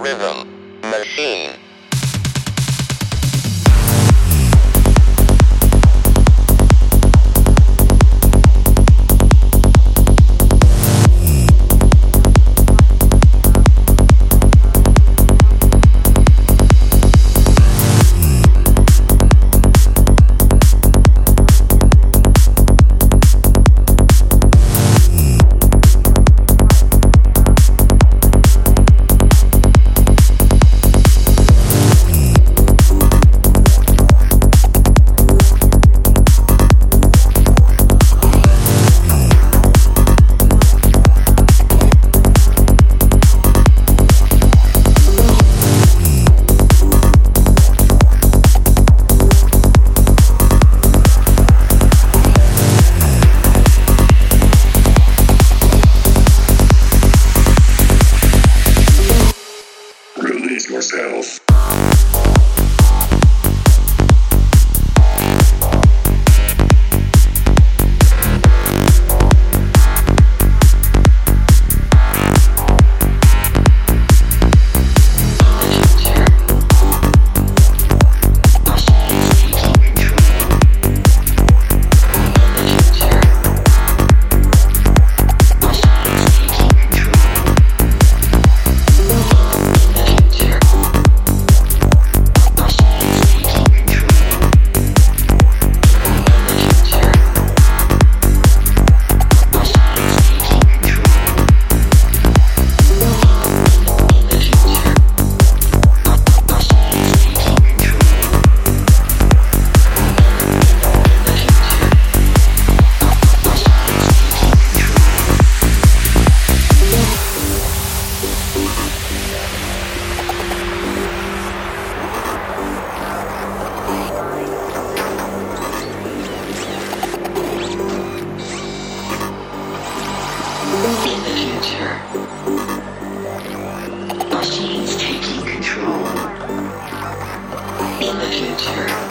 Rhythm. Machine. Please more. In the future.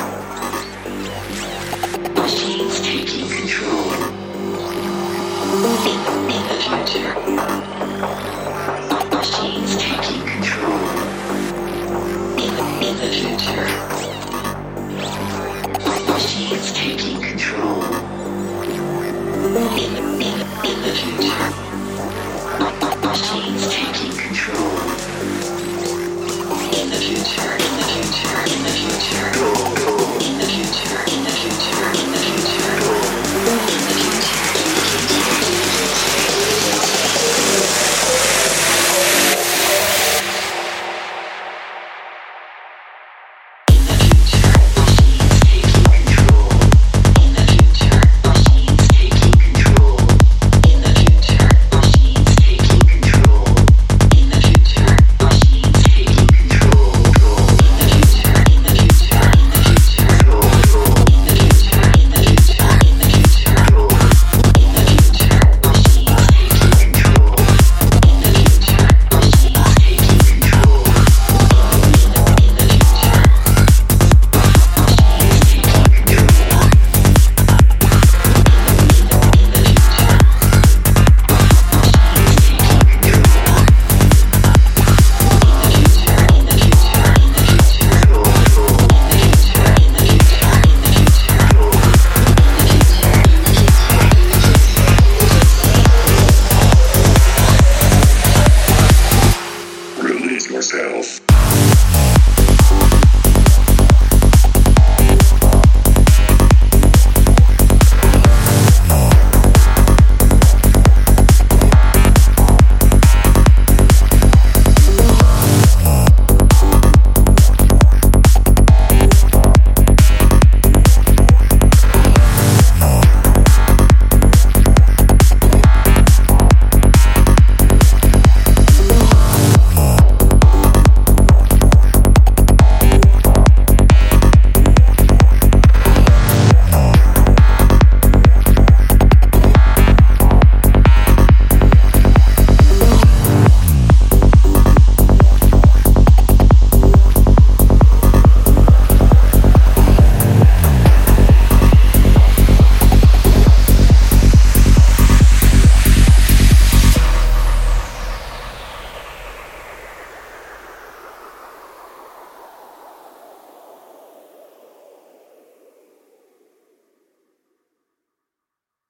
his health.